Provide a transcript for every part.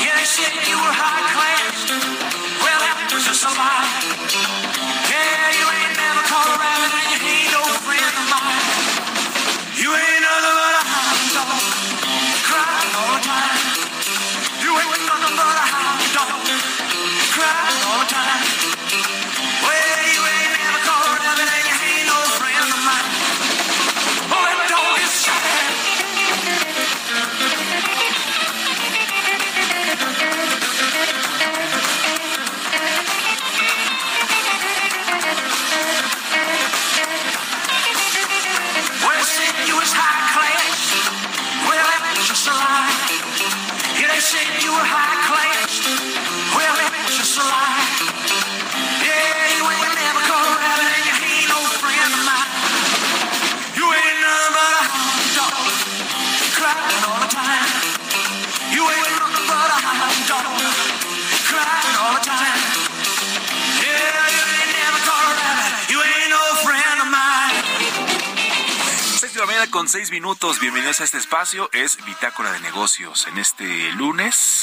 Yeah, they said you were high class. Well, that was just a lie. Minutos. Bienvenidos a este espacio. Es Bitácora de Negocios en este lunes.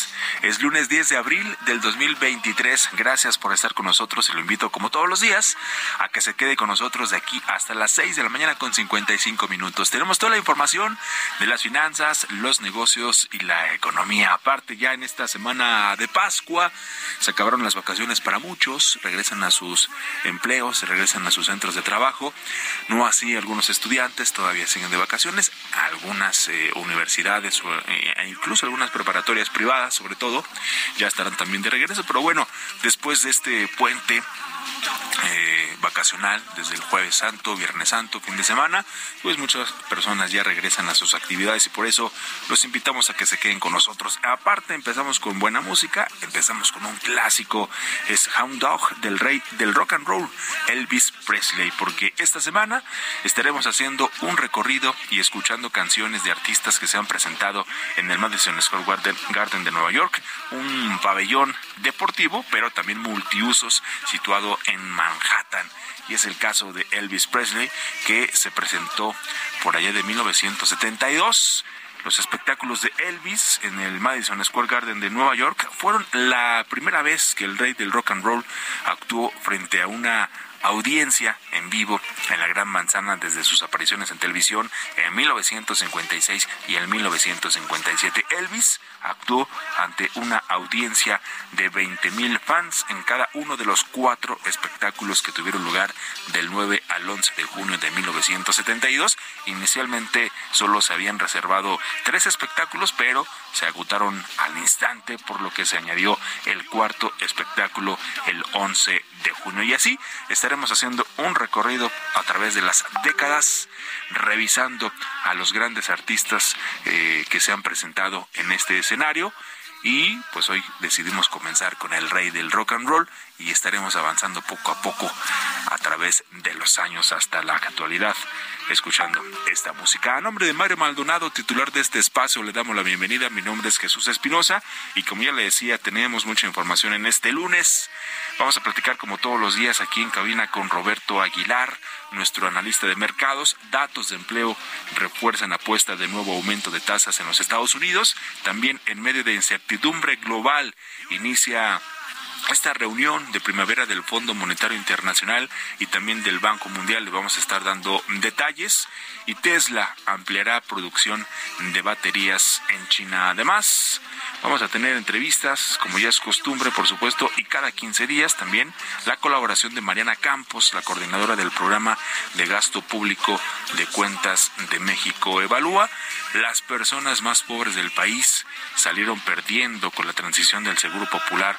Es lunes 10 de abril del 2023. Gracias por estar con nosotros y lo invito como todos los días a que se quede con nosotros de aquí hasta las 6 de la mañana con 55 minutos. Tenemos toda la información de las finanzas, los negocios y la economía. Aparte ya en esta semana de Pascua se acabaron las vacaciones para muchos, regresan a sus empleos, regresan a sus centros de trabajo. No así algunos estudiantes todavía siguen de vacaciones, algunas eh, universidades eh, e incluso algunas preparatorias privadas, sobre todo, ya estarán también de regreso. Pero bueno, después de este puente eh, vacacional desde el jueves santo, viernes santo, fin de semana, pues muchas personas ya regresan a sus actividades y por eso los invitamos a que se queden con nosotros. Aparte empezamos con buena música, empezamos con un clásico, es Hound Dog del rey del rock and roll, Elvis Presley, porque esta semana estaremos haciendo un recorrido y escuchando canciones de artistas que se han presentado en el Madison Square Garden, de Nueva York, un pabellón deportivo, pero también multiusos situado en Manhattan. Y es el caso de Elvis Presley, que se presentó por allá de 1972. Los espectáculos de Elvis en el Madison Square Garden de Nueva York fueron la primera vez que el rey del rock and roll actuó frente a una audiencia en vivo en la Gran Manzana desde sus apariciones en televisión en 1956 y en 1957. Elvis actuó ante una audiencia de 20 mil fans en cada uno de los cuatro espectáculos que tuvieron lugar del 9 al 11 de junio de 1972. Inicialmente solo se habían reservado tres espectáculos, pero se agotaron al instante, por lo que se añadió el cuarto espectáculo el 11 de junio. Y así estaremos haciendo un recorrido a través de las décadas, revisando a los grandes artistas eh, que se han presentado en este escenario. Y pues hoy decidimos comenzar con el rey del rock and roll y estaremos avanzando poco a poco a través de los años hasta la actualidad escuchando esta música. A nombre de Mario Maldonado, titular de este espacio, le damos la bienvenida. Mi nombre es Jesús Espinosa y como ya le decía, tenemos mucha información en este lunes. Vamos a platicar como todos los días aquí en cabina con Roberto Aguilar, nuestro analista de mercados. Datos de empleo refuerzan apuesta de nuevo aumento de tasas en los Estados Unidos. También en medio de incertidumbre global inicia esta reunión de primavera del Fondo Monetario Internacional y también del Banco Mundial le vamos a estar dando detalles y Tesla ampliará producción de baterías en China. Además, vamos a tener entrevistas, como ya es costumbre, por supuesto, y cada 15 días también la colaboración de Mariana Campos, la coordinadora del programa de gasto público de cuentas de México. Evalúa las personas más pobres del país salieron perdiendo con la transición del Seguro Popular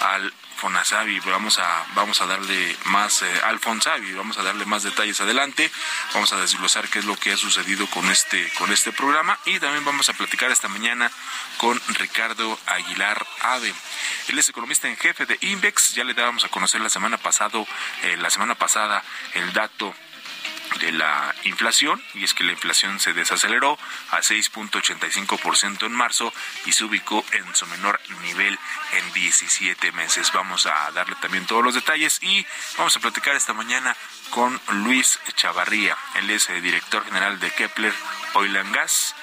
al Fonasavi. Vamos a, vamos a darle más, eh, al vamos a darle más detalles adelante. Vamos a desglosar qué es lo que ha sucedido con este, con este programa. Y también vamos a platicar esta mañana con Ricardo Aguilar Ave. Él es economista en jefe de Invex. Ya le dábamos a conocer la semana pasado, eh, la semana pasada el dato de la inflación y es que la inflación se desaceleró a 6.85% en marzo y se ubicó en su menor nivel en 17 meses. Vamos a darle también todos los detalles y vamos a platicar esta mañana con Luis Chavarría. Él es el director general de Kepler Oil and Gas.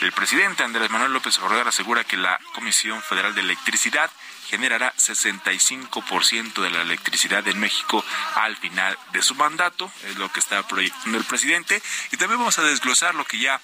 El presidente Andrés Manuel López Obrador asegura que la Comisión Federal de Electricidad generará 65% de la electricidad en México al final de su mandato, es lo que está proyectando el presidente. Y también vamos a desglosar lo que ya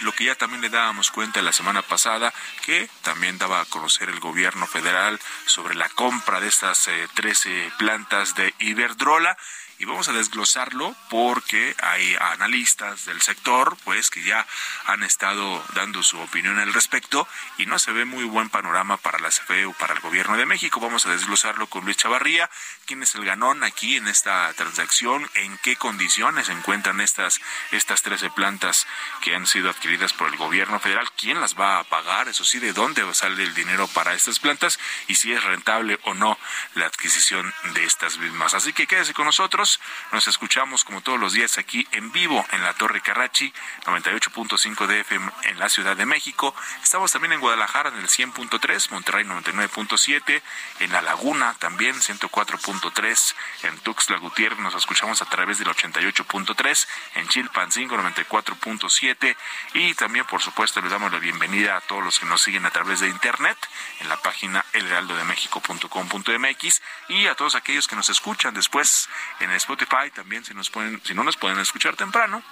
lo que, ya también le dábamos cuenta la semana pasada, que también daba a conocer el gobierno federal sobre la compra de estas 13 eh, plantas de Iberdrola y vamos a desglosarlo porque hay analistas del sector pues que ya han estado dando su opinión al respecto y no se ve muy buen panorama para la CFE o para el gobierno de México. Vamos a desglosarlo con Luis Chavarría, quién es el ganón aquí en esta transacción, en qué condiciones se encuentran estas estas 13 plantas que han sido adquiridas por el gobierno federal, quién las va a pagar, eso sí, de dónde sale el dinero para estas plantas y si es rentable o no la adquisición de estas mismas. Así que quédese con nosotros nos escuchamos como todos los días aquí en vivo en la Torre Carrachi, 98.5 de FM en la Ciudad de México. Estamos también en Guadalajara en el 100.3, Monterrey 99.7, en La Laguna también 104.3, en Tuxtla Gutiérrez nos escuchamos a través del 88.3, en Chilpancingo 94.7 y también por supuesto le damos la bienvenida a todos los que nos siguen a través de internet en la página elheraldodemexico.com.mx y a todos aquellos que nos escuchan después en Spotify también si nos pueden, si no nos pueden escuchar temprano,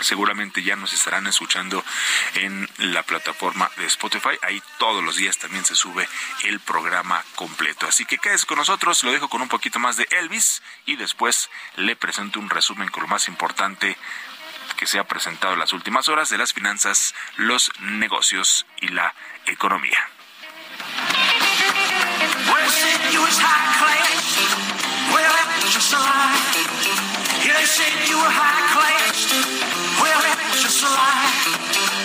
seguramente ya nos estarán escuchando en la plataforma de Spotify. Ahí todos los días también se sube el programa completo. Así que quédese con nosotros, lo dejo con un poquito más de Elvis y después le presento un resumen con lo más importante que se ha presentado en las últimas horas de las finanzas, los negocios y la economía. Just a lie. Yeah, they said you were high class. Well, that's just a lie.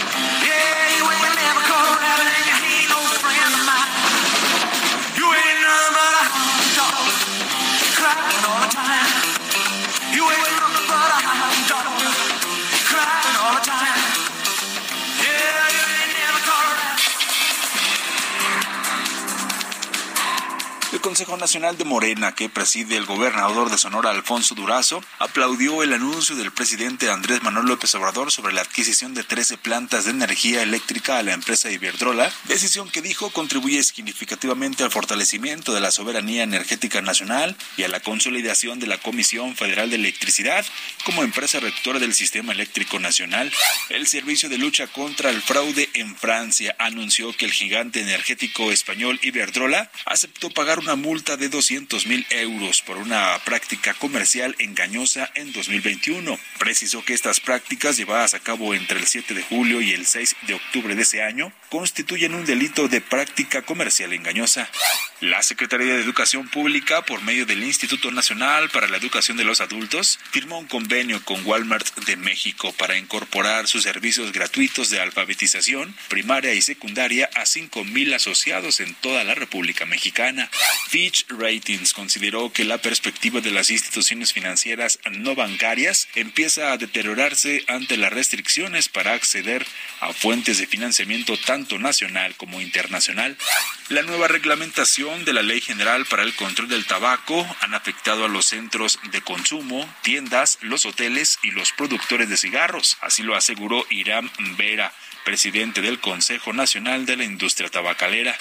Consejo Nacional de Morena, que preside el gobernador de Sonora, Alfonso Durazo, aplaudió el anuncio del presidente Andrés Manuel López Obrador sobre la adquisición de 13 plantas de energía eléctrica a la empresa Iberdrola, decisión que dijo contribuye significativamente al fortalecimiento de la soberanía energética nacional y a la consolidación de la Comisión Federal de Electricidad como empresa rectora del sistema eléctrico nacional. El Servicio de Lucha contra el Fraude en Francia anunció que el gigante energético español Iberdrola aceptó pagar una multa de 200 mil euros por una práctica comercial engañosa en 2021. Precisó que estas prácticas llevadas a cabo entre el 7 de julio y el 6 de octubre de ese año constituyen un delito de práctica comercial engañosa. La Secretaría de Educación Pública, por medio del Instituto Nacional para la Educación de los Adultos, firmó un convenio con Walmart de México para incorporar sus servicios gratuitos de alfabetización primaria y secundaria a 5.000 asociados en toda la República Mexicana. Fitch Ratings consideró que la perspectiva de las instituciones financieras no bancarias empieza a deteriorarse ante las restricciones para acceder a fuentes de financiamiento tanto nacional como internacional. La nueva reglamentación de la Ley General para el Control del Tabaco han afectado a los centros de consumo, tiendas, los hoteles y los productores de cigarros. Así lo aseguró Irán Vera, presidente del Consejo Nacional de la Industria Tabacalera.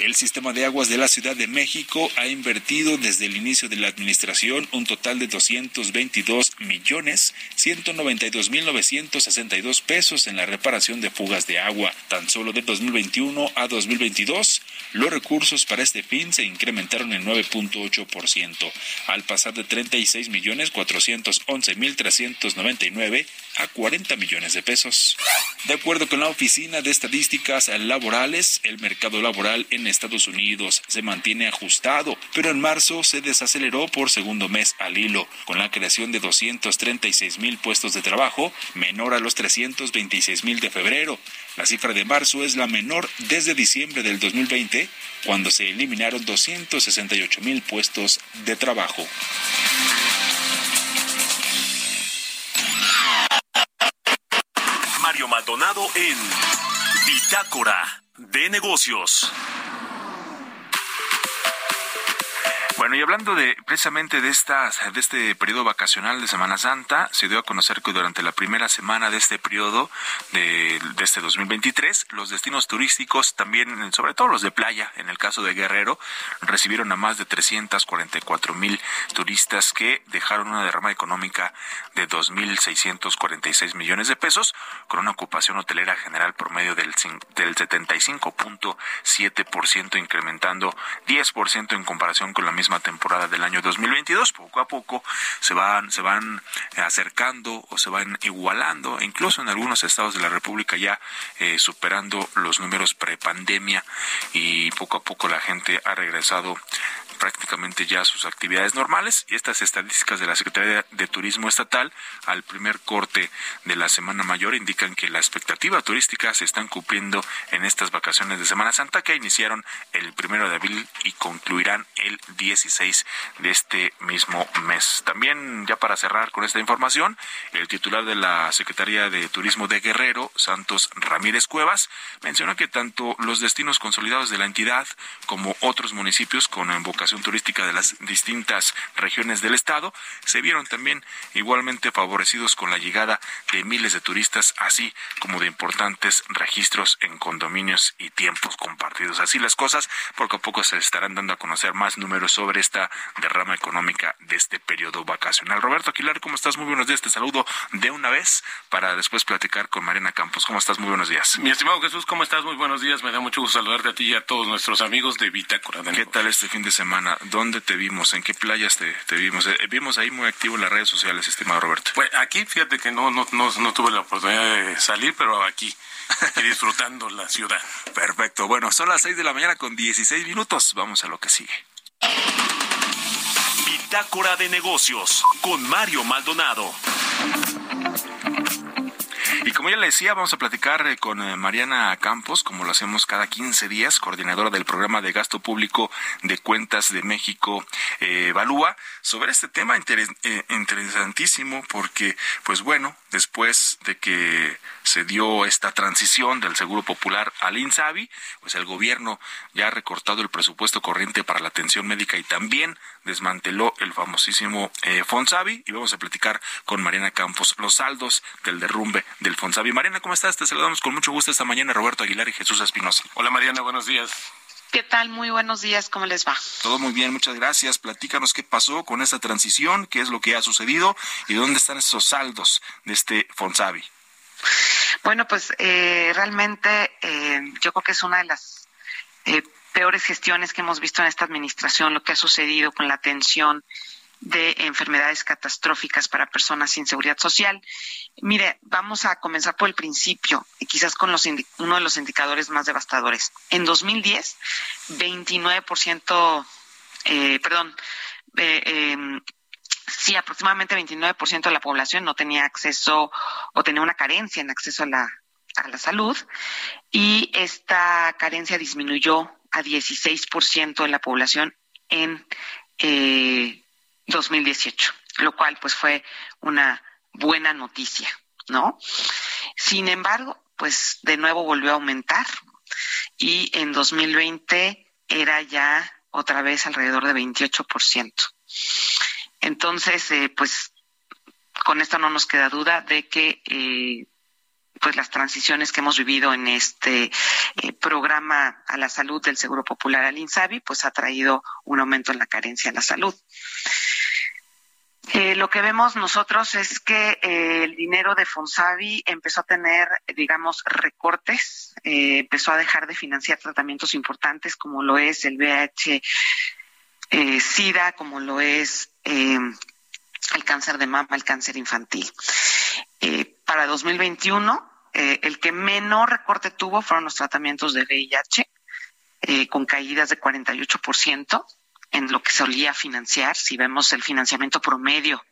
El sistema de aguas de la Ciudad de México ha invertido desde el inicio de la administración un total de 222 millones 192 mil 962 pesos en la reparación de fugas de agua. Tan solo de 2021 a 2022, los recursos para este fin se incrementaron en 9.8%, al pasar de 36 millones 411 mil 399 a 40 millones de pesos. De acuerdo con la Oficina de Estadísticas Laborales, el mercado laboral en Estados Unidos se mantiene ajustado, pero en marzo se desaceleró por segundo mes al hilo, con la creación de 236 mil puestos de trabajo, menor a los 326 mil de febrero. La cifra de marzo es la menor desde diciembre del 2020, cuando se eliminaron 268 mil puestos de trabajo. Mario Maldonado en Bitácora de Negocios. Bueno, y hablando de precisamente de estas de este periodo vacacional de Semana Santa, se dio a conocer que durante la primera semana de este periodo de, de este 2023, los destinos turísticos también, sobre todo los de playa, en el caso de Guerrero, recibieron a más de 344 mil turistas que dejaron una derrama económica de 2.646 millones de pesos, con una ocupación hotelera general promedio del, del 75.7%, incrementando 10% en comparación con la misma temporada del año 2022. Poco a poco se van, se van acercando o se van igualando, incluso en algunos estados de la República ya eh, superando los números prepandemia y poco a poco la gente ha regresado prácticamente ya sus actividades normales y estas estadísticas de la Secretaría de Turismo Estatal al primer corte de la Semana Mayor indican que la expectativa turística se están cumpliendo en estas vacaciones de Semana Santa que iniciaron el primero de abril y concluirán el 16 de este mismo mes. También ya para cerrar con esta información, el titular de la Secretaría de Turismo de Guerrero, Santos Ramírez Cuevas, menciona que tanto los destinos consolidados de la entidad como otros municipios con vocación turística de las distintas regiones del estado, se vieron también igualmente favorecidos con la llegada de miles de turistas, así como de importantes registros en condominios y tiempos compartidos. Así las cosas, poco a poco se estarán dando a conocer más números sobre esta derrama económica de este periodo vacacional. Roberto Aquilar, ¿cómo estás? Muy buenos días. Te saludo de una vez para después platicar con Mariana Campos. ¿Cómo estás? Muy buenos días. Mi estimado Jesús, ¿cómo estás? Muy buenos días. Me da mucho gusto saludarte a ti y a todos nuestros amigos de Bitácora. ¿Qué tal este fin de semana? ¿Dónde te vimos? ¿En qué playas te, vimos? Eh, vimos ahí muy activo en las redes sociales, estimado Roberto. Pues aquí, fíjate que no, no, no, tuve la oportunidad de salir, pero aquí, aquí disfrutando la ciudad. Perfecto. Bueno, son las 6 de la mañana con 16 minutos. Vamos a lo que sigue. Bitácora de negocios con Mario Maldonado. Y como ya le decía, vamos a platicar eh, con eh, Mariana Campos, como lo hacemos cada 15 días, coordinadora del programa de gasto público de cuentas de México, eh, Evalúa, sobre este tema interesantísimo, porque, pues bueno, después de que se dio esta transición del Seguro Popular al INSABI, pues el gobierno ya ha recortado el presupuesto corriente para la atención médica y también desmanteló el famosísimo Fonsavi y vamos a platicar con Mariana Campos los saldos del derrumbe del Fonsavi. Mariana, ¿cómo estás? Te saludamos con mucho gusto esta mañana Roberto Aguilar y Jesús Espinosa. Hola Mariana, buenos días. ¿Qué tal? Muy buenos días, ¿cómo les va? Todo muy bien, muchas gracias. Platícanos qué pasó con esta transición, qué es lo que ha sucedido y dónde están esos saldos de este Fonsavi. Bueno, pues eh, realmente eh, yo creo que es una de las eh, peores gestiones que hemos visto en esta administración, lo que ha sucedido con la atención de enfermedades catastróficas para personas sin seguridad social. Mire, vamos a comenzar por el principio y quizás con los uno de los indicadores más devastadores. En 2010, 29%, eh, perdón, em, sí, aproximadamente 29% de la población no tenía acceso o tenía una carencia en acceso a la, a la salud y esta carencia disminuyó a 16% de la población en eh, 2018, lo cual pues fue una buena noticia, ¿no? Sin embargo, pues de nuevo volvió a aumentar y en 2020 era ya otra vez alrededor de 28%. Entonces, eh, pues con esto no nos queda duda de que eh, pues las transiciones que hemos vivido en este eh, programa a la salud del Seguro Popular al INSABI, pues ha traído un aumento en la carencia en la salud. Eh, lo que vemos nosotros es que eh, el dinero de Fonsavi empezó a tener, digamos, recortes, eh, empezó a dejar de financiar tratamientos importantes como lo es el VH SIDA, como lo es el cáncer de mama, el cáncer infantil. para 2021, el que menor recorte tuvo fueron los tratamientos de VIH, con caídas de 48% en lo que solía financiar, si vemos el financiamiento promedio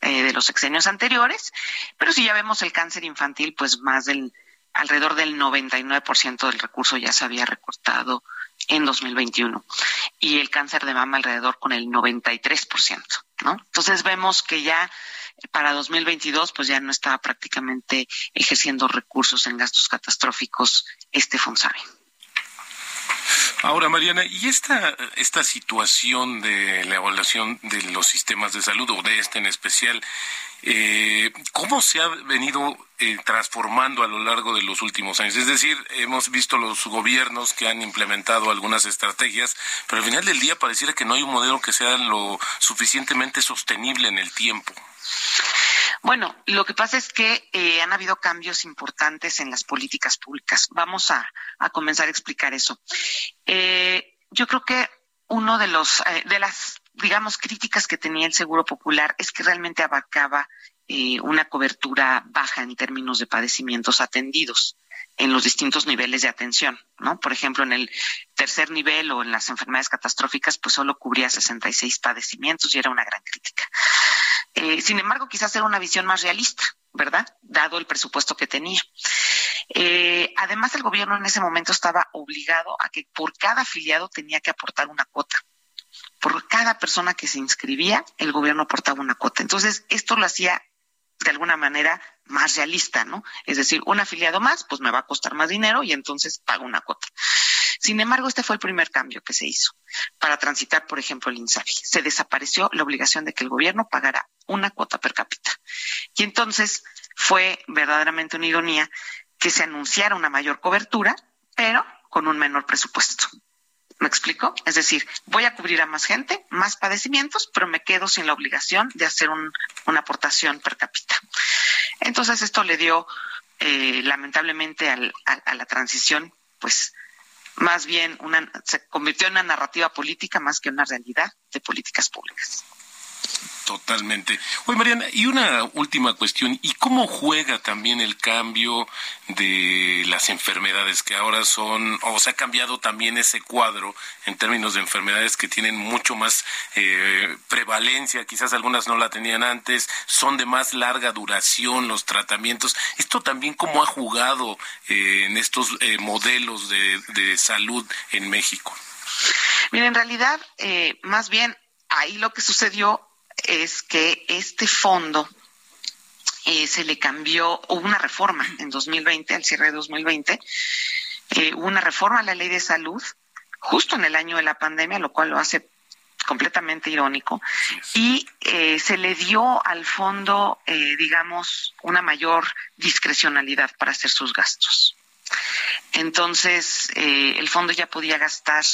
eh, de los sexenios anteriores, pero si ya vemos el cáncer infantil, pues más del alrededor del 99% del recurso ya se había recortado en 2021 y el cáncer de mama alrededor con el 93%, ¿no? Entonces vemos que ya para 2022 pues ya no estaba prácticamente ejerciendo recursos en gastos catastróficos este Fonsabe. Ahora, Mariana, ¿y esta, esta situación de la evaluación de los sistemas de salud, o de este en especial, eh, cómo se ha venido eh, transformando a lo largo de los últimos años? Es decir, hemos visto los gobiernos que han implementado algunas estrategias, pero al final del día pareciera que no hay un modelo que sea lo suficientemente sostenible en el tiempo. Bueno, lo que pasa es que eh, han habido cambios importantes en las políticas públicas. Vamos a, comenzar a explicar eso. Eh, yo creo que uno de los eh, de las digamos críticas que tenía el Seguro Popular es que realmente abarcaba una cobertura baja en términos de padecimientos atendidos en los distintos niveles de atención, ¿no? Por ejemplo, en el tercer nivel o en las enfermedades catastróficas, pues solo cubría 66 padecimientos y era una gran crítica. Eh, sin embargo, quizás era una visión más realista, ¿verdad? Dado el presupuesto que tenía. Eh, además, el gobierno en ese momento estaba obligado a que por cada afiliado tenía que aportar una cuota. Por cada persona que se inscribía, el gobierno aportaba una cuota. Entonces, esto lo hacía de alguna manera más realista, ¿no? Es decir, un afiliado más, pues me va a costar más dinero y entonces pago una cuota. Sin embargo, este fue el primer cambio que se hizo para transitar, por ejemplo, el INSABI. Se desapareció la obligación de que el gobierno pagara una cuota per cápita. Y entonces fue verdaderamente una ironía que se anunciara una mayor cobertura, pero con un menor presupuesto. ¿Me explico? Es decir, voy a cubrir a más gente, más padecimientos, pero me quedo sin la obligación de hacer una aportación per cápita. Entonces esto le dio, eh, lamentablemente, a, la transición, pues más bien una, se convirtió en una narrativa política más que una realidad de políticas públicas. Totalmente. Oye, Mariana, y una última cuestión, ¿y cómo juega también el cambio de las enfermedades que ahora son, o se ha cambiado también ese cuadro en términos de enfermedades que tienen mucho más eh, prevalencia, quizás algunas no la tenían antes, son de más larga duración los tratamientos? ¿Esto también cómo ha jugado eh, en estos eh, modelos de, salud en México? Mira, en realidad, más bien ahí lo que sucedió es que este fondo eh, se le cambió, hubo una reforma en 2020, al cierre de 2020, eh, hubo una reforma a la ley de salud justo en el año de la pandemia, lo cual lo hace completamente irónico, y eh, se le dio al fondo, digamos, una mayor discrecionalidad para hacer sus gastos. Entonces, el fondo ya podía gastar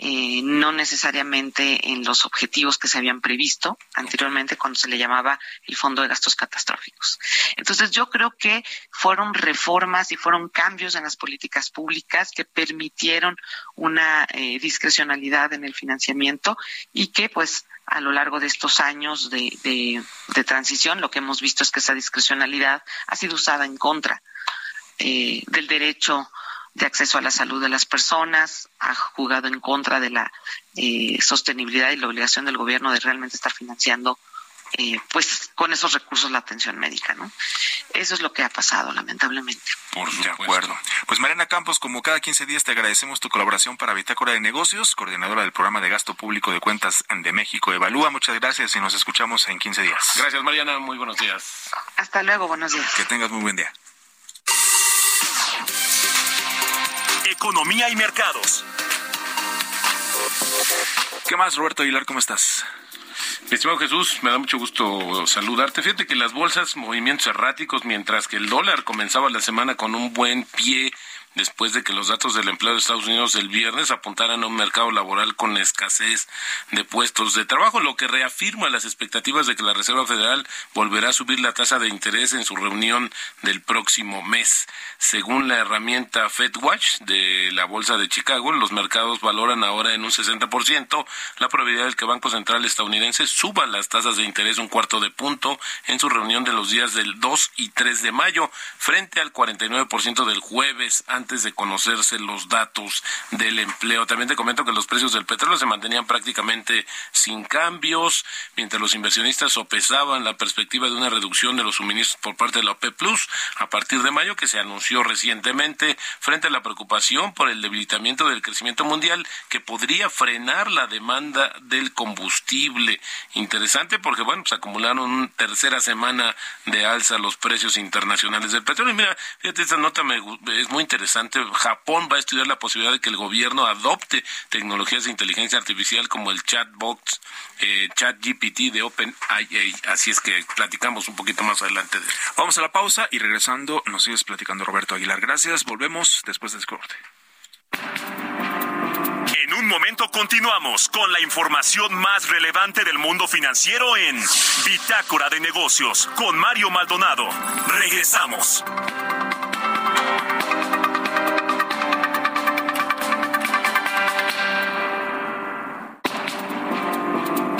eh, no necesariamente en los objetivos que se habían previsto anteriormente cuando se le llamaba el Fondo de Gastos Catastróficos. Entonces yo creo que fueron reformas y fueron cambios en las políticas públicas que permitieron una eh, discrecionalidad en el financiamiento y que pues a lo largo de estos años de, de, transición lo que hemos visto es que esa discrecionalidad ha sido usada en contra eh, del derecho de acceso a la salud de las personas, ha jugado en contra de la eh, sostenibilidad y la obligación del gobierno de realmente estar financiando eh, pues con esos recursos la atención médica, ¿no? Eso es lo que ha pasado, lamentablemente. Por de acuerdo. Pues Mariana Campos, como cada 15 días te agradecemos tu colaboración para Bitácora de Negocios, coordinadora del programa de gasto público de cuentas de México Evalúa. Muchas gracias y nos escuchamos en 15 días. Gracias Mariana, muy buenos días. Hasta luego, buenos días. Que tengas muy buen día. Economía y mercados. ¿Qué más, Roberto Aguilar? ¿Cómo estás? Estimado Jesús, me da mucho gusto saludarte. Fíjate que las bolsas, movimientos erráticos, mientras que el dólar comenzaba la semana con un buen pie después de que los datos del empleo de Estados Unidos el viernes apuntaran a un mercado laboral con escasez de puestos de trabajo, lo que reafirma las expectativas de que la Reserva Federal volverá a subir la tasa de interés en su reunión del próximo mes. Según la herramienta FedWatch de la Bolsa de Chicago, los mercados valoran ahora en un 60% la probabilidad de que el Banco Central estadounidense suba las tasas de interés un cuarto de punto en su reunión de los días del 2 y 3 de mayo, frente al 49% del jueves antes de conocerse los datos del empleo. También te comento que los precios del petróleo se mantenían prácticamente sin cambios, mientras los inversionistas sopesaban la perspectiva de una reducción de los suministros por parte de la OPEP Plus a partir de mayo, que se anunció recientemente, frente a la preocupación por el debilitamiento del crecimiento mundial que podría frenar la demanda del combustible. Interesante porque, bueno, pues acumularon una tercera semana de alza los precios internacionales del petróleo. Y mira, fíjate, esta nota me, es muy interesante Japón va a estudiar la posibilidad de que el gobierno adopte tecnologías de inteligencia artificial como el chatbot, eh, ChatGPT de OpenAI. Así es que platicamos un poquito más adelante. Vamos a la pausa y regresando nos sigues platicando Roberto Aguilar. Gracias. Volvemos después del corte. En un momento continuamos con la información más relevante del mundo financiero en Bitácora de Negocios con Mario Maldonado. Regresamos.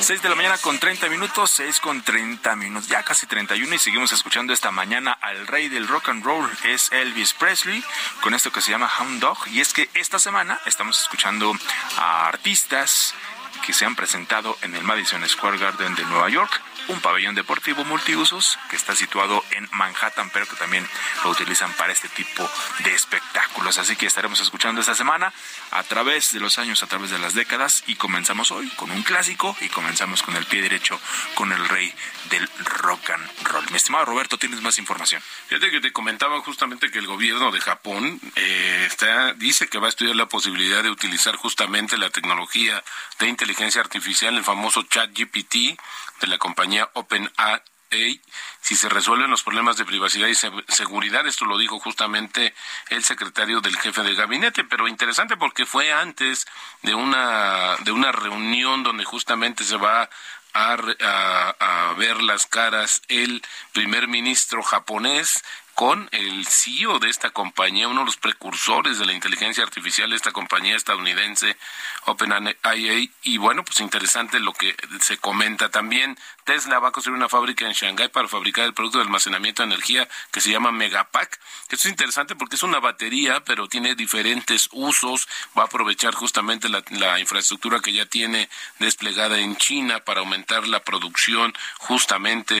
Seis de la mañana con 30 minutos, seis con 30 minutos, ya casi 31 y seguimos escuchando esta mañana al rey del rock and roll, es Elvis Presley, con esto que se llama Hound Dog. Y es que esta semana estamos escuchando a artistas que se han presentado en el Madison Square Garden de Nueva York un pabellón deportivo multiusos que está situado en Manhattan, pero que también lo utilizan para este tipo de espectáculos. Así que estaremos escuchando esta semana a través de los años, a través de las décadas y comenzamos hoy con un clásico y comenzamos con el pie derecho con el rey del rock and roll. Mi estimado Roberto, tienes más información. Fíjate que te comentaba justamente que el gobierno de Japón eh, dice que va a estudiar la posibilidad de utilizar justamente la tecnología de inteligencia artificial, el famoso chat GPT de la compañía OpenAI si se resuelven los problemas de privacidad y seguridad. Esto lo dijo justamente el secretario del jefe del gabinete, pero interesante porque fue antes de una, de una reunión donde justamente se va a, a, ver las caras el primer ministro japonés con el CEO de esta compañía, uno de los precursores de la inteligencia artificial de esta compañía estadounidense, OpenAI. Y bueno, pues interesante lo que se comenta también. Tesla va a construir una fábrica en Shanghái para fabricar el producto de almacenamiento de energía que se llama Megapack. Esto es interesante porque es una batería, pero tiene diferentes usos. Va a aprovechar justamente la, la infraestructura que ya tiene desplegada en China para aumentar la producción justamente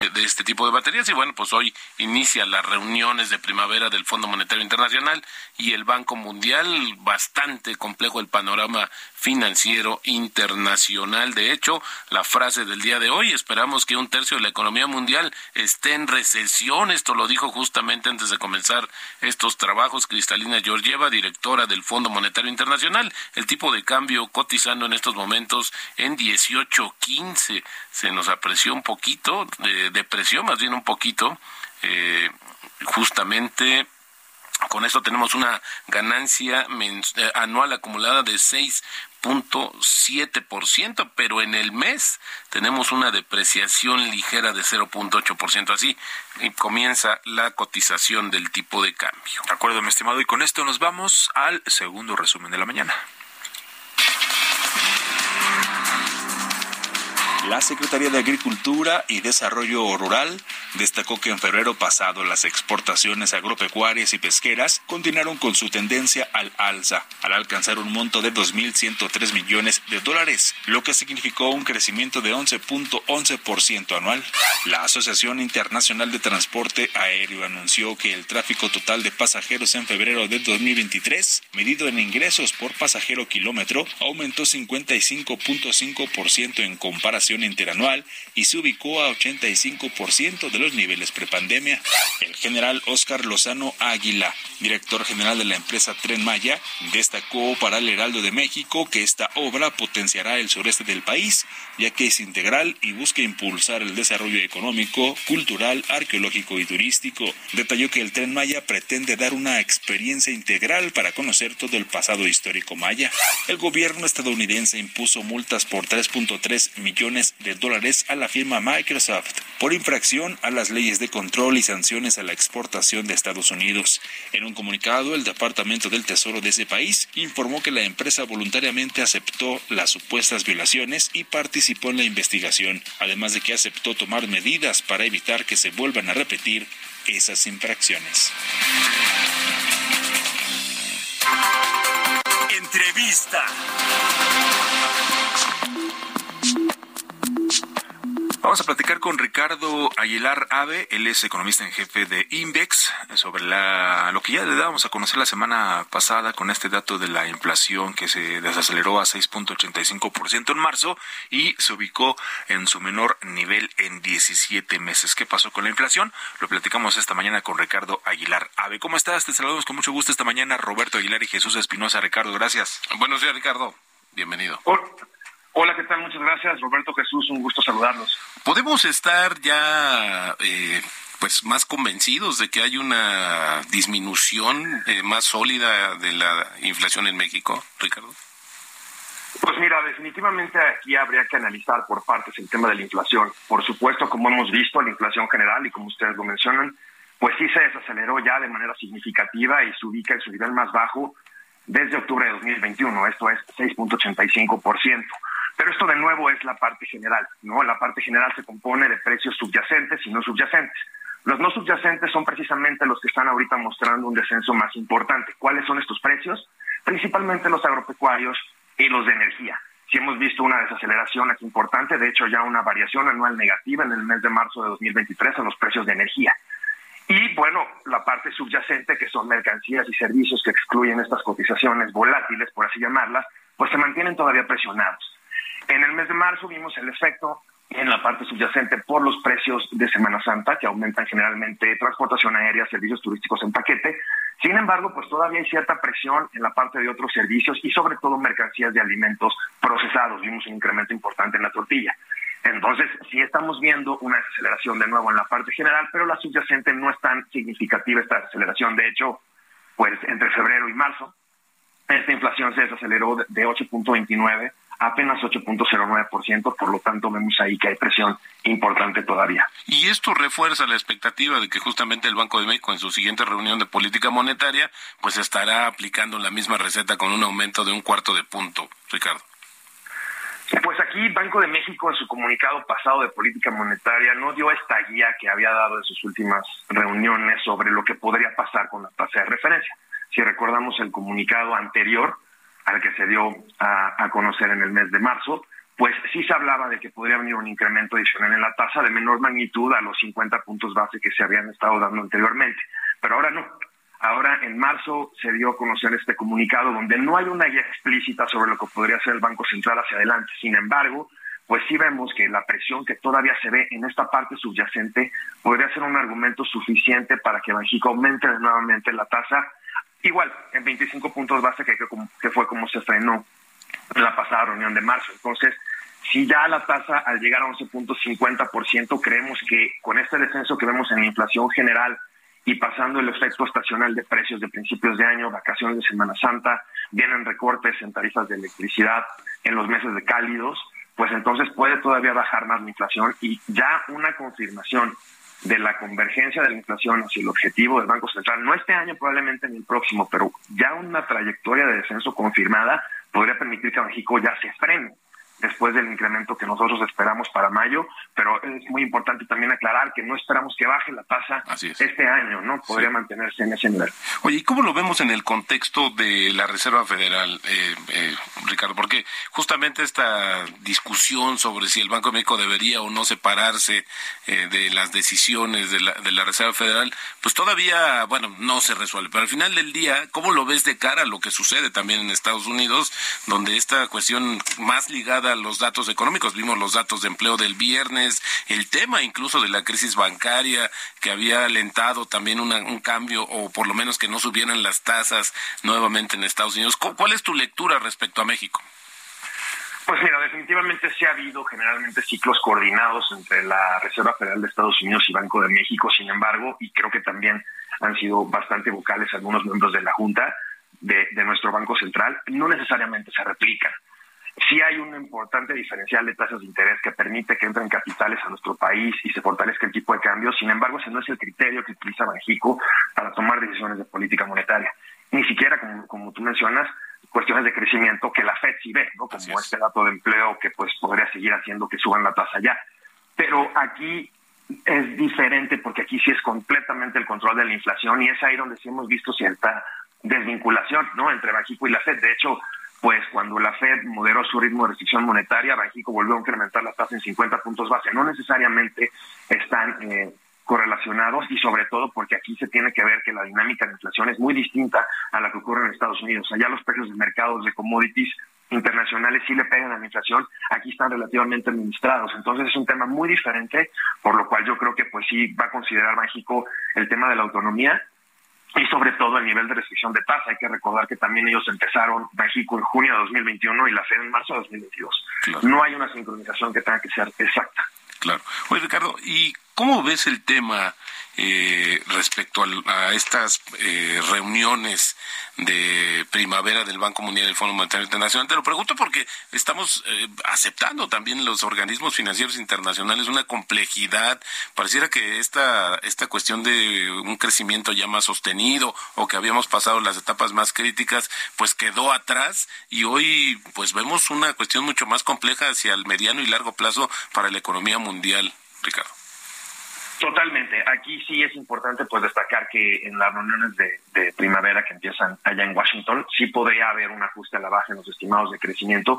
De este tipo de baterías y bueno pues hoy inicia las reuniones de primavera del Fondo Monetario Internacional y el Banco Mundial bastante complejo el panorama financiero internacional. De hecho la frase del día de hoy esperamos que un tercio de la economía mundial esté en recesión. Esto lo dijo justamente antes de comenzar estos trabajos Cristalina Georgieva directora del Fondo Monetario Internacional. El tipo de cambio cotizando en estos momentos en 18.15 se nos apreció un poquito de depreció más bien un poquito, eh, justamente Con esto tenemos una ganancia eh, anual acumulada de 6.7%, pero en el mes tenemos una depreciación ligera de 0.8%. Así y comienza la cotización del tipo de cambio. De acuerdo, mi estimado. Y con esto nos vamos al segundo resumen de la mañana. La Secretaría de Agricultura y Desarrollo Rural destacó que en febrero pasado las exportaciones agropecuarias y pesqueras continuaron con su tendencia al alza, al alcanzar un monto de 2.103 millones de dólares, lo que significó un crecimiento de 11.11% anual. La Asociación Internacional de Transporte Aéreo anunció que el tráfico total de pasajeros en febrero de 2023, medido en ingresos por pasajero kilómetro, aumentó 55.5% en comparación interanual y se ubicó a 85% de los niveles prepandemia. El general Oscar Lozano Águila, director general de la empresa Tren Maya, destacó para el Heraldo de México que esta obra potenciará el sureste del país, ya que es integral y busca impulsar el desarrollo económico, cultural, arqueológico y turístico. Detalló que el Tren Maya pretende dar una experiencia integral para conocer todo el pasado histórico maya. El gobierno estadounidense impuso multas por 3.3 millones de dólares a la firma Microsoft por infracción a las leyes de control y sanciones a la exportación de Estados Unidos. En un comunicado, el Departamento del Tesoro de ese país informó que la empresa voluntariamente aceptó las supuestas violaciones y participó en la investigación, además de que aceptó tomar medidas para evitar que se vuelvan a repetir esas infracciones. Entrevista. Vamos a platicar con Ricardo Aguilar Ave, él es economista en jefe de Index, sobre la, lo que ya le dábamos a conocer la semana pasada con este dato de la inflación que se desaceleró a 6.85% en marzo y se ubicó en su menor nivel en 17 meses. ¿Qué pasó con la inflación? Lo platicamos esta mañana con Ricardo Aguilar Ave. ¿Cómo estás? Te saludamos con mucho gusto esta mañana, Roberto Aguilar y Jesús Espinosa. Ricardo, gracias. Buenos días, Ricardo. Bienvenido. Hola, ¿qué tal? Muchas gracias, Roberto Jesús, un gusto saludarlos. ¿Podemos estar ya eh, pues más convencidos de que hay una disminución eh, más sólida de la inflación en México, Ricardo? Pues mira, definitivamente aquí habría que analizar por partes el tema de la inflación. Por supuesto, como hemos visto, la inflación general, y como ustedes lo mencionan, pues sí se desaceleró ya de manera significativa y se ubica en su nivel más bajo desde octubre de 2021, esto es 6.85%. Pero esto de nuevo es la parte general, ¿no? La parte general se compone de precios subyacentes y no subyacentes. Los no subyacentes son precisamente los que están ahorita mostrando un descenso más importante. ¿Cuáles son estos precios? Principalmente los agropecuarios y los de energía. Si hemos visto una desaceleración aquí importante, de hecho ya una variación anual negativa en el mes de marzo de 2023 en los precios de energía. Y bueno, la parte subyacente, que son mercancías y servicios que excluyen estas cotizaciones volátiles, por así llamarlas, pues se mantienen todavía presionados. En el mes de marzo vimos el efecto en la parte subyacente por los precios de Semana Santa, que aumentan generalmente transportación aérea, servicios turísticos en paquete. Sin embargo, pues todavía hay cierta presión en la parte de otros servicios y sobre todo mercancías de alimentos procesados. Vimos un incremento importante en la tortilla. Entonces, sí estamos viendo una desaceleración de nuevo en la parte general, pero la subyacente no es tan significativa esta desaceleración. De hecho, pues entre febrero y marzo, esta inflación se desaceleró de 8.29 apenas 8.09%, por lo tanto vemos ahí que hay presión importante todavía. Y esto refuerza la expectativa de que justamente el Banco de México en su siguiente reunión de política monetaria pues estará aplicando la misma receta con un aumento de un cuarto de punto, Ricardo. Pues aquí Banco de México en su comunicado pasado de política monetaria no dio esta guía que había dado en sus últimas reuniones sobre lo que podría pasar con la tasa de referencia. Si recordamos el comunicado anterior, al que se dio a, conocer en el mes de marzo, pues sí se hablaba de que podría venir un incremento adicional en la tasa de menor magnitud a los 50 puntos base que se habían estado dando anteriormente. Pero ahora no. Ahora en marzo se dio a conocer este comunicado donde no hay una guía explícita sobre lo que podría ser el Banco Central hacia adelante. Sin embargo, pues sí vemos que la presión que todavía se ve en esta parte subyacente podría ser un argumento suficiente para que México aumente nuevamente la tasa Igual, en 25 puntos base, que, que fue como se frenó en la pasada reunión de marzo. Entonces, si ya la tasa al llegar a 11.50%, creemos que con este descenso que vemos en la inflación general y pasando el efecto estacional de precios de principios de año, vacaciones de Semana Santa, vienen recortes en tarifas de electricidad en los meses de cálidos, pues entonces puede todavía bajar más la inflación y ya una confirmación de la convergencia de la inflación hacia el objetivo del Banco Central, no este año probablemente ni el próximo, pero ya una trayectoria de descenso confirmada podría permitir que México ya se frene después del incremento que nosotros esperamos para mayo, pero es muy importante también aclarar que no esperamos que baje la tasa este año, ¿no? Podría mantenerse en ese nivel. Oye, ¿y cómo lo vemos en el contexto de la Reserva Federal, eh, eh, Ricardo? Porque justamente esta discusión sobre si el Banco de México debería o no separarse eh, de las decisiones de la, de la Reserva Federal, pues todavía, bueno, no se resuelve. Pero al final del día, ¿cómo lo ves de cara a lo que sucede también en Estados Unidos, donde esta cuestión más ligada los datos económicos. Vimos los datos de empleo del viernes, el tema incluso de la crisis bancaria que había alentado también un cambio o por lo menos que no subieran las tasas nuevamente en Estados Unidos. ¿Cuál es tu lectura respecto a México? Pues mira, definitivamente sí ha habido generalmente ciclos coordinados entre la Reserva Federal de Estados Unidos y Banco de México, sin embargo, y creo que también han sido bastante vocales algunos miembros de la Junta de, de nuestro Banco Central, no necesariamente se replican sí hay un importante diferencial de tasas de interés que permite que entren capitales a nuestro país y se fortalezca el tipo de cambio. Sin embargo, ese no es el criterio que utiliza México para tomar decisiones de política monetaria. Ni siquiera, como, tú mencionas, cuestiones de crecimiento que la Fed sí ve, ¿no? como este dato de empleo que pues podría seguir haciendo que suban la tasa ya. Pero aquí es diferente porque aquí sí es completamente el control de la inflación y es ahí donde sí hemos visto cierta desvinculación ¿no? entre México y la Fed. De hecho, pues cuando la Fed moderó su ritmo de restricción monetaria, México volvió a incrementar la tasa en 50 puntos base. No necesariamente están eh, correlacionados y sobre todo porque aquí se tiene que ver que la dinámica de inflación es muy distinta a la que ocurre en Estados Unidos. Allá los precios de mercados de commodities internacionales sí le pegan a la inflación, aquí están relativamente administrados. Entonces es un tema muy diferente, por lo cual yo creo que pues sí va a considerar México el tema de la autonomía y sobre todo el nivel de restricción de tasa. Hay que recordar que también ellos empezaron México en junio de 2021 y la Fed en marzo de 2022. No hay una sincronización que tenga que ser exacta. Claro. Oye, Ricardo, ¿y cómo ves el tema eh, respecto a, estas eh, reuniones de primavera del Banco Mundial y del Fondo Monetario Internacional. Te lo pregunto porque estamos eh, aceptando también los organismos financieros internacionales una complejidad. Pareciera que esta, esta cuestión de un crecimiento ya más sostenido o que habíamos pasado las etapas más críticas, pues quedó atrás y hoy pues vemos una cuestión mucho más compleja hacia el mediano y largo plazo para la economía mundial, Ricardo. Totalmente. Aquí sí es importante pues destacar que en las reuniones de, primavera que empiezan allá en Washington sí podría haber un ajuste a la baja en los estimados de crecimiento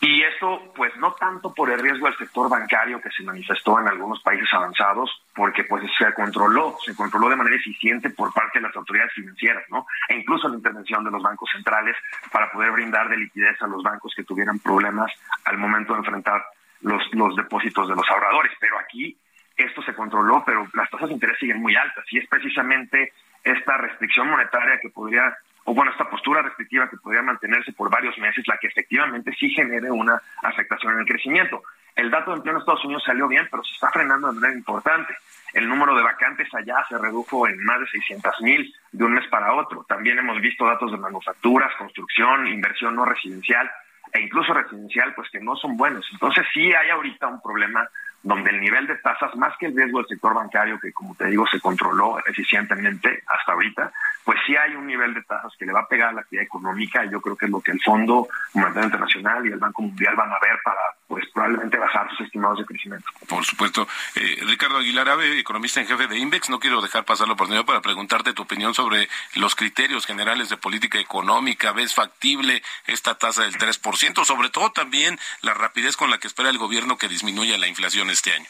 y eso pues no tanto por el riesgo del sector bancario que se manifestó en algunos países avanzados porque pues se controló, se controló de manera eficiente por parte de las autoridades financieras, ¿no? E incluso la intervención de los bancos centrales para poder brindar de liquidez a los bancos que tuvieran problemas al momento de enfrentar los, los depósitos de los ahorradores. Pero aquí esto se controló, pero las tasas de interés siguen muy altas y es precisamente esta restricción monetaria que podría, o bueno, esta postura restrictiva que podría mantenerse por varios meses, la que efectivamente sí genere una afectación en el crecimiento. El dato de empleo en Estados Unidos salió bien, pero se está frenando de manera importante. El número de vacantes allá se redujo en más de 600 mil de un mes para otro. También hemos visto datos de manufacturas, construcción, inversión no residencial e incluso residencial, pues que no son buenos. Entonces sí hay ahorita un problema donde el nivel de tasas, más que el riesgo del sector bancario, que como te digo se controló eficientemente hasta ahorita, pues sí hay un nivel de tasas que le va a pegar a la actividad económica. Y yo creo que es lo que el Fondo Monetario Internacional y el Banco Mundial van a ver para pues probablemente bajar sus estimados de crecimiento. Por supuesto. Eh, Ricardo Aguilar Ave, economista en jefe de INVEX, no quiero dejar pasar la oportunidad para preguntarte tu opinión sobre los criterios generales de política económica. ¿Ves factible esta tasa del 3%? Sobre todo también la rapidez con la que espera el gobierno que disminuya la inflación este año.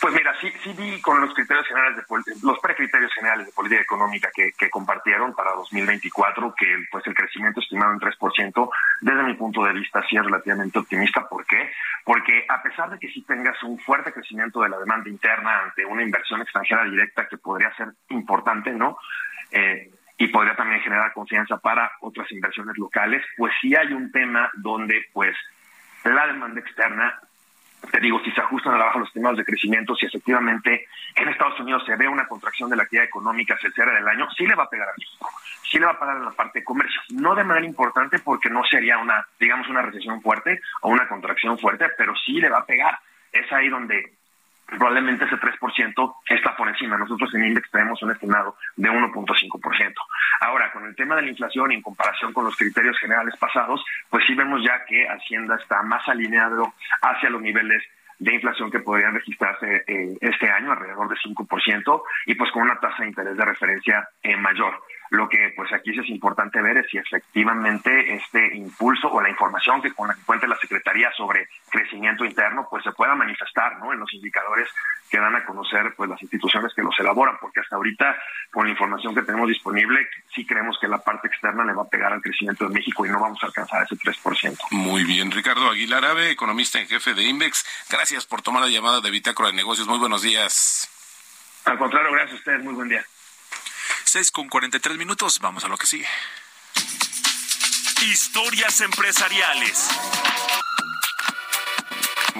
Pues mira, sí, sí vi con los criterios generales de los precriterios generales de política económica que, compartieron para 2024 que pues el crecimiento estimado en 3%, desde mi punto de vista sí es relativamente optimista. ¿Por qué? Porque a pesar de que sí tengas un fuerte crecimiento de la demanda interna ante una inversión extranjera directa que podría ser importante, ¿no? Eh, y podría también generar confianza para otras inversiones locales, pues sí hay un tema donde pues la demanda externa te digo, si se ajustan a la baja los estimados de crecimiento, si efectivamente en Estados Unidos se ve una contracción de la actividad económica hacia el del año, sí le va a pegar a México, sí le va a pagar en la parte de comercio, no de manera importante porque no sería una, digamos, una recesión fuerte o una contracción fuerte, pero sí le va a pegar. Es ahí donde probablemente ese 3% está por encima. Nosotros en Index tenemos un estimado de 1.5%. Ahora, con el tema de la inflación en comparación con los criterios generales pasados, pues sí vemos ya que Hacienda está más alineado hacia los niveles de inflación que podrían registrarse eh, este año, alrededor de 5%, y pues con una tasa de interés de referencia eh, mayor. Lo que pues aquí es importante ver es si efectivamente este impulso o la información que con la que cuenta la Secretaría sobre crecimiento interno pues se pueda manifestar ¿no? en los indicadores que dan a conocer pues las instituciones que los elaboran, porque hasta ahorita con la información que tenemos disponible sí creemos que la parte externa le va a pegar al crecimiento de México y no vamos a alcanzar ese 3%. Muy bien, Ricardo Aguilar Ave, economista en jefe de Index, gracias por tomar la llamada de Bitácora de Negocios. Muy buenos días. Al contrario, gracias a ustedes. Muy buen día. 6 con 43 minutos, vamos a lo que sigue. Historias empresariales.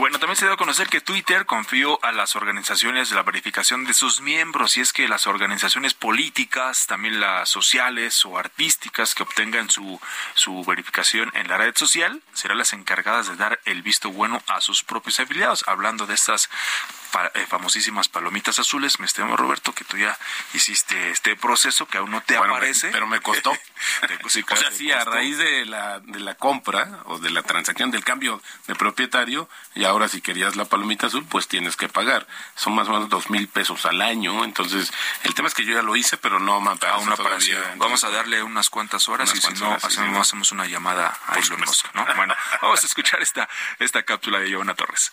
Bueno, también se dio a conocer que Twitter confió a las organizaciones la verificación de sus miembros y es que las organizaciones políticas, también las sociales o artísticas que obtengan su, su verificación en la red social serán las encargadas de dar el visto bueno a sus propios afiliados. Hablando de estas famosísimas palomitas azules. Me estimo, Roberto, que tú ya hiciste este proceso que aún no te aparece. pero me costó. o sea, sí, a raíz de la, de la compra o de la transacción del cambio de propietario, y ahora si querías la palomita azul, pues tienes que pagar. Son más o menos dos mil pesos al año. Entonces, el tema es que yo ya lo hice, pero no me aún no Vamos a darle unas cuantas horas y si no, hacemos, una llamada a Elon ¿no? Bueno, vamos a escuchar esta, esta cápsula de Giovanna Torres.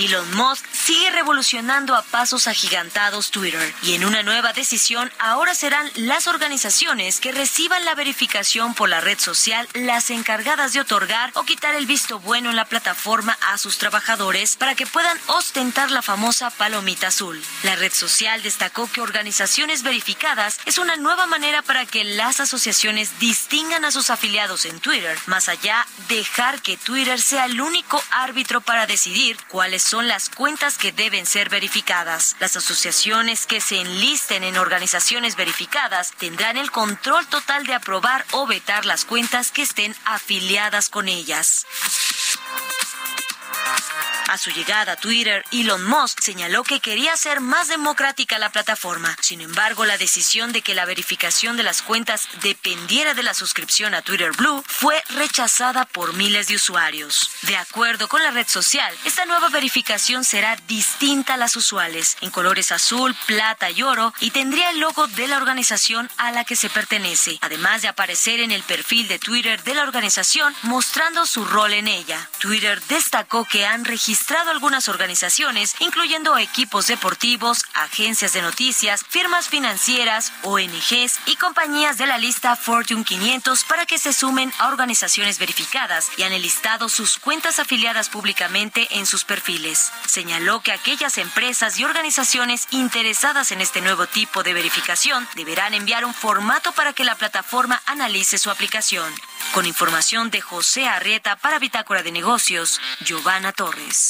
Elon Musk sigue revolucionando a pasos agigantados Twitter y en una nueva decisión ahora serán las organizaciones que reciban la verificación por la red social las encargadas de otorgar o quitar el visto bueno en la plataforma a sus trabajadores para que puedan ostentar la famosa palomita azul. La red social destacó que organizaciones verificadas es una nueva manera para que las asociaciones distingan a sus afiliados en Twitter, más allá dejar que Twitter sea el único árbitro para decidir cuáles son las cuentas que deben ser verificadas. Las asociaciones que se enlisten en organizaciones verificadas tendrán el control total de aprobar o vetar las cuentas que estén afiliadas con ellas. A su llegada a Twitter, Elon Musk señaló que quería hacer más democrática la plataforma. Sin embargo, la decisión de que la verificación de las cuentas dependiera de la suscripción a Twitter Blue fue rechazada por miles de usuarios. De acuerdo con la red social, esta nueva verificación será distinta a las usuales, en colores azul, plata y oro, y tendría el logo de la organización a la que se pertenece, además de aparecer en el perfil de Twitter de la organización mostrando su rol en ella. Twitter destacó que han registrado algunas organizaciones, incluyendo equipos deportivos, agencias de noticias, firmas financieras, ONGs y compañías de la lista Fortune 500 para que se sumen a organizaciones verificadas y han enlistado sus cuentas afiliadas públicamente en sus perfiles. Señaló que aquellas empresas y organizaciones interesadas en este nuevo tipo de verificación deberán enviar un formato para que la plataforma analice su aplicación. Con información de José Arrieta para Bitácora de Negocios, Giovanna Torres.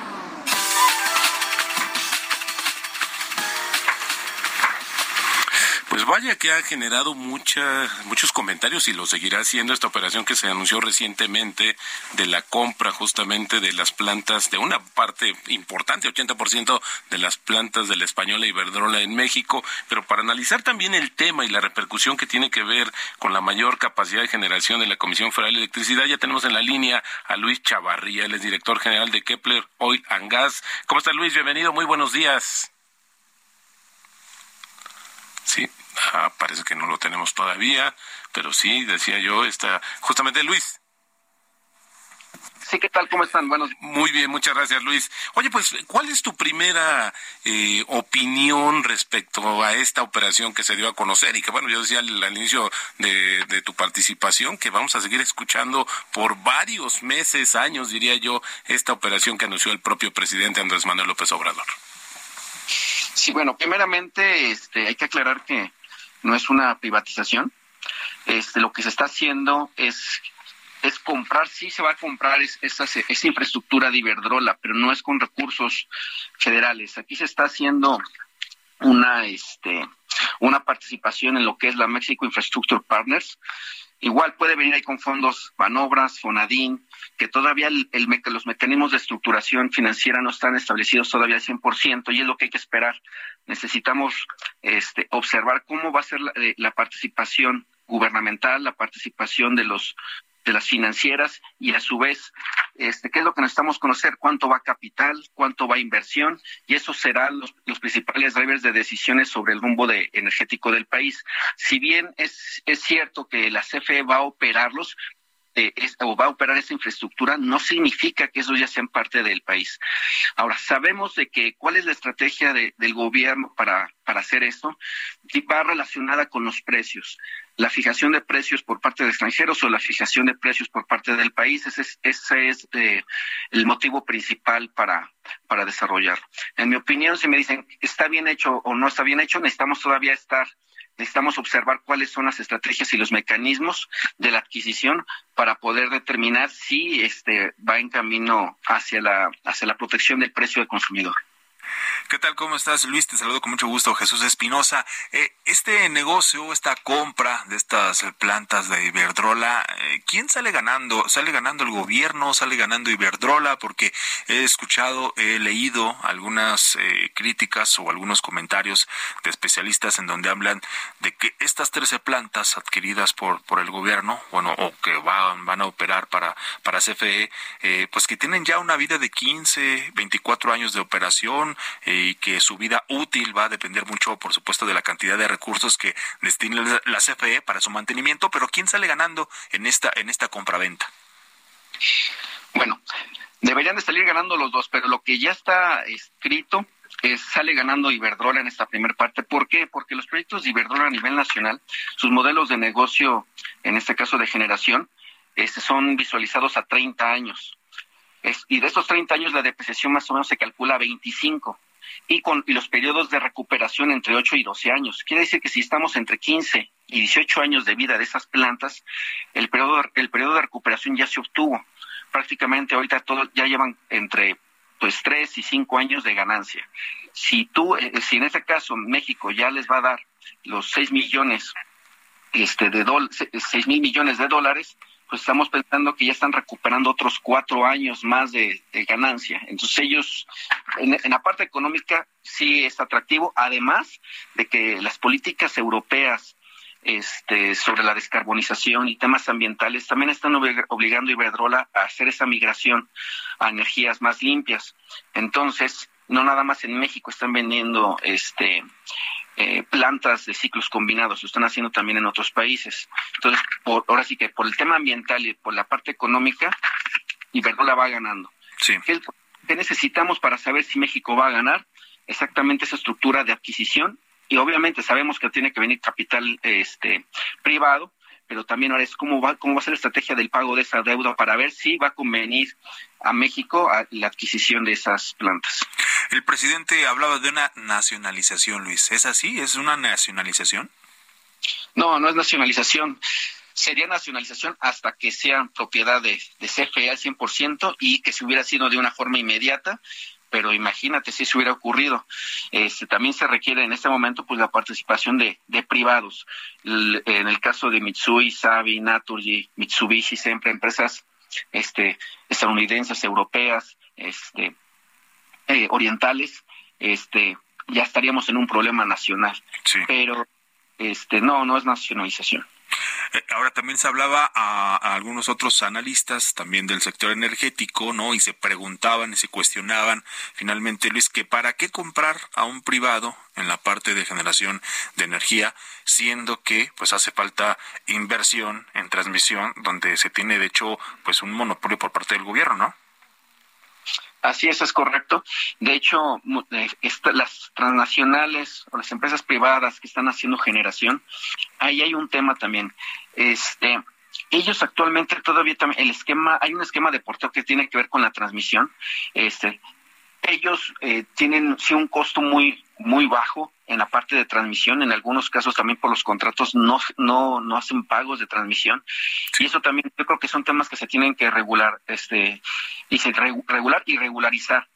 Pues vaya que ha generado mucha, muchos comentarios y lo seguirá haciendo esta operación que se anunció recientemente de la compra justamente de las plantas, de una parte importante, 80% de las plantas de la española Iberdrola en México, pero para analizar también el tema y la repercusión que tiene que ver con la mayor capacidad de generación de la Comisión Federal de Electricidad, ya tenemos en la línea a Luis Chavarría, él es director general de Kepler Oil and Gas. ¿Cómo está Luis? Bienvenido, muy buenos días. Sí, Ah, parece que no lo tenemos todavía, pero sí, decía yo, está justamente Luis. Sí, ¿qué tal? ¿Cómo están? Buenos Muy bien, muchas gracias, Luis. Oye, pues, ¿cuál es tu primera eh, opinión respecto a esta operación que se dio a conocer? Y que, bueno, yo decía al, al inicio de, de, tu participación que vamos a seguir escuchando por varios meses, años, diría yo, esta operación que anunció el propio presidente Andrés Manuel López Obrador. Sí, bueno, primeramente este, hay que aclarar que no es una privatización. Este, lo que se está haciendo es es comprar, sí se va a comprar esa, esa infraestructura de Iberdrola, pero no es con recursos federales. Aquí se está haciendo una, este, una participación en lo que es la Mexico Infrastructure Partners. Igual puede venir ahí con fondos Banobras, Fonadín, que todavía el, los mecanismos de estructuración financiera no están establecidos todavía al 100% y es lo que hay que esperar. Necesitamos este, observar cómo va a ser la, eh, la participación gubernamental, la participación de los de las financieras y a su vez, este, ¿qué es lo que necesitamos conocer? ¿Cuánto va capital? ¿Cuánto va inversión? Y eso serán los, los principales drivers de decisiones sobre el rumbo de, energético del país. Si bien es, es cierto que la CFE va a operarlos, eh, o va a operar esa infraestructura, no significa que esos ya sean parte del país. Ahora, sabemos de que cuál es la estrategia de, del gobierno para, para hacer esto, va relacionada con los precios. La fijación de precios por parte de extranjeros o la fijación de precios por parte del país, ese es, ese es eh, el motivo principal para, para desarrollarlo. En mi opinión, si me dicen está bien hecho o no está bien hecho, necesitamos todavía estar necesitamos observar cuáles son las estrategias y los mecanismos de la adquisición para poder determinar si este va en camino hacia la hacia la protección del precio del consumidor. ¿Qué tal? ¿Cómo estás, Luis? Te saludo con mucho gusto, Jesús Espinosa. Eh, este negocio, esta compra de estas plantas de Iberdrola, eh, ¿quién sale ganando? ¿Sale ganando el gobierno? ¿Sale ganando Iberdrola? Porque he escuchado, he leído algunas eh, críticas o algunos comentarios de especialistas en donde hablan de que estas 13 plantas adquiridas por, por el gobierno, bueno, o que van, van a operar para, para CFE, eh, pues que tienen ya una vida de 15, 24 años de operación, y que su vida útil va a depender mucho, por supuesto, de la cantidad de recursos que destine la CFE para su mantenimiento, pero ¿quién sale ganando en esta en esta compraventa? Bueno, deberían de salir ganando los dos, pero lo que ya está escrito es, sale ganando Iberdrola en esta primera parte. ¿Por qué? Porque los proyectos de Iberdrola a nivel nacional, sus modelos de negocio, en este caso de generación, este, son visualizados a 30 años. Es, y de estos 30 años la depreciación más o menos se calcula a 25 y con y los periodos de recuperación entre 8 y 12 años. Quiere decir que si estamos entre 15 y 18 años de vida de esas plantas, el periodo, el periodo de recuperación ya se obtuvo. Prácticamente ahorita todos ya llevan entre pues 3 y 5 años de ganancia. Si tú, eh, si en este caso México ya les va a dar los 6 millones este, de 6 mil millones de dólares, pues estamos pensando que ya están recuperando otros cuatro años más de, ganancia. Entonces ellos, en, en, la parte económica, sí es atractivo, además de que las políticas europeas este, sobre la descarbonización y temas ambientales también están obligando a Iberdrola a hacer esa migración a energías más limpias. Entonces, no nada más en México están vendiendo este eh, plantas de ciclos combinados, lo están haciendo también en otros países. Entonces, por, ahora sí que por el tema ambiental y por la parte económica, Iberdrola va ganando. Sí. ¿Qué, ¿Qué necesitamos para saber si México va a ganar? Exactamente esa estructura de adquisición y obviamente sabemos que tiene que venir capital este privado, pero también ahora es cómo va, cómo va a ser la estrategia del pago de esa deuda para ver si va a convenir a México a la adquisición de esas plantas. El presidente hablaba de una nacionalización, Luis. ¿Es así? ¿Es una nacionalización? No, no es nacionalización. Sería nacionalización hasta que sean propiedad de, CFE al 100% y que se hubiera sido de una forma inmediata pero imagínate si eso hubiera ocurrido. Este, también se requiere en este momento pues la participación de, de privados. En el caso de Mitsui, Sabi, Naturgy, Mitsubishi, siempre empresas este, estadounidenses, europeas, este, eh, orientales, este, ya estaríamos en un problema nacional. Sí. Pero este, no, no es nacionalización. Eh, ahora también se hablaba a, algunos otros analistas también del sector energético, ¿no? Y se preguntaban y se cuestionaban finalmente, Luis, que para qué comprar a un privado en la parte de generación de energía, siendo que pues hace falta inversión en transmisión donde se tiene de hecho pues un monopolio por parte del gobierno, ¿no? Así es, es correcto. De hecho, eh, las transnacionales o las empresas privadas que están haciendo generación, ahí hay un tema también. Este, ellos actualmente todavía también el esquema, hay un esquema de porteo que tiene que ver con la transmisión. Este, ellos eh, tienen sí un costo muy muy bajo en la parte de transmisión, en algunos casos también por los contratos no, no, no hacen pagos de transmisión y eso también yo creo que son temas que se tienen que regular, este, y se regular y regularizar.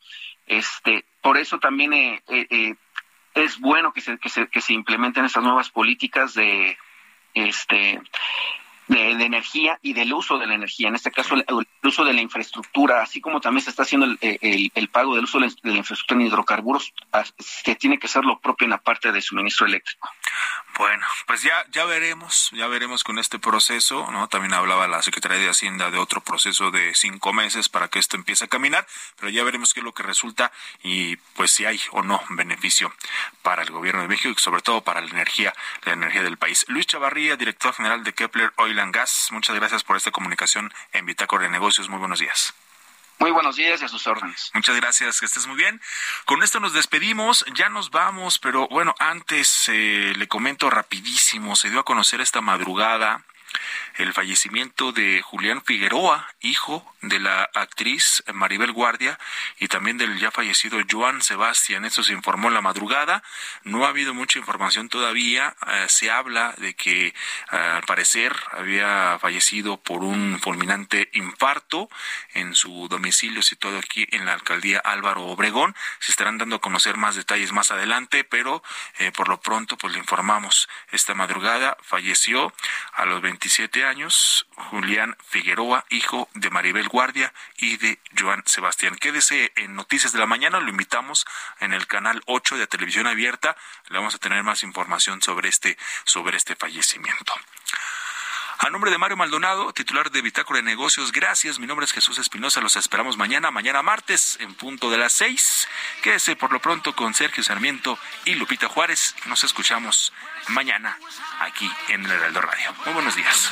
Este, por eso también eh, eh, eh, es bueno que se, que se, que se implementen estas nuevas políticas de este de, energía y del uso de la energía, en este caso el, uso de la infraestructura, así como también se está haciendo el, el, pago del uso de la, infraestructura en hidrocarburos, que tiene que ser lo propio en la parte de suministro eléctrico. Bueno, pues ya ya veremos, ya veremos con este proceso, ¿no? También hablaba la Secretaría de Hacienda de otro proceso de cinco meses para que esto empiece a caminar, pero ya veremos qué es lo que resulta y pues si hay o no beneficio para el gobierno de México y sobre todo para la energía, la energía del país. Luis Chavarría, director general de Kepler Oil and Gas, muchas gracias por esta comunicación en Bitácora de Negocios. Muy buenos días. Muy buenos días y a sus órdenes. Muchas gracias, que estés muy bien. Con esto nos despedimos, ya nos vamos, pero bueno, antes eh, le comento rapidísimo, se dio a conocer esta madrugada el fallecimiento de Julián Figueroa, hijo de la actriz Maribel Guardia y también del ya fallecido Joan Sebastián. Eso se informó en la madrugada. No ha habido mucha información todavía. Eh, se habla de que eh, al parecer había fallecido por un fulminante infarto en su domicilio situado aquí en la alcaldía Álvaro Obregón. Se estarán dando a conocer más detalles más adelante, pero eh, por lo pronto pues le informamos esta madrugada falleció a los 27 años Julián Figueroa, hijo de Maribel Guardia y de Joan Sebastián. Quédese en Noticias de la Mañana, lo invitamos en el canal 8 de Televisión Abierta. Le vamos a tener más información sobre este, sobre este fallecimiento. A nombre de Mario Maldonado, titular de Bitácora de Negocios, gracias. Mi nombre es Jesús Espinosa. Los esperamos mañana, mañana martes, en punto de las seis. Quédese por lo pronto con Sergio Sarmiento y Lupita Juárez. Nos escuchamos mañana aquí en el Heraldo Radio. Muy buenos días.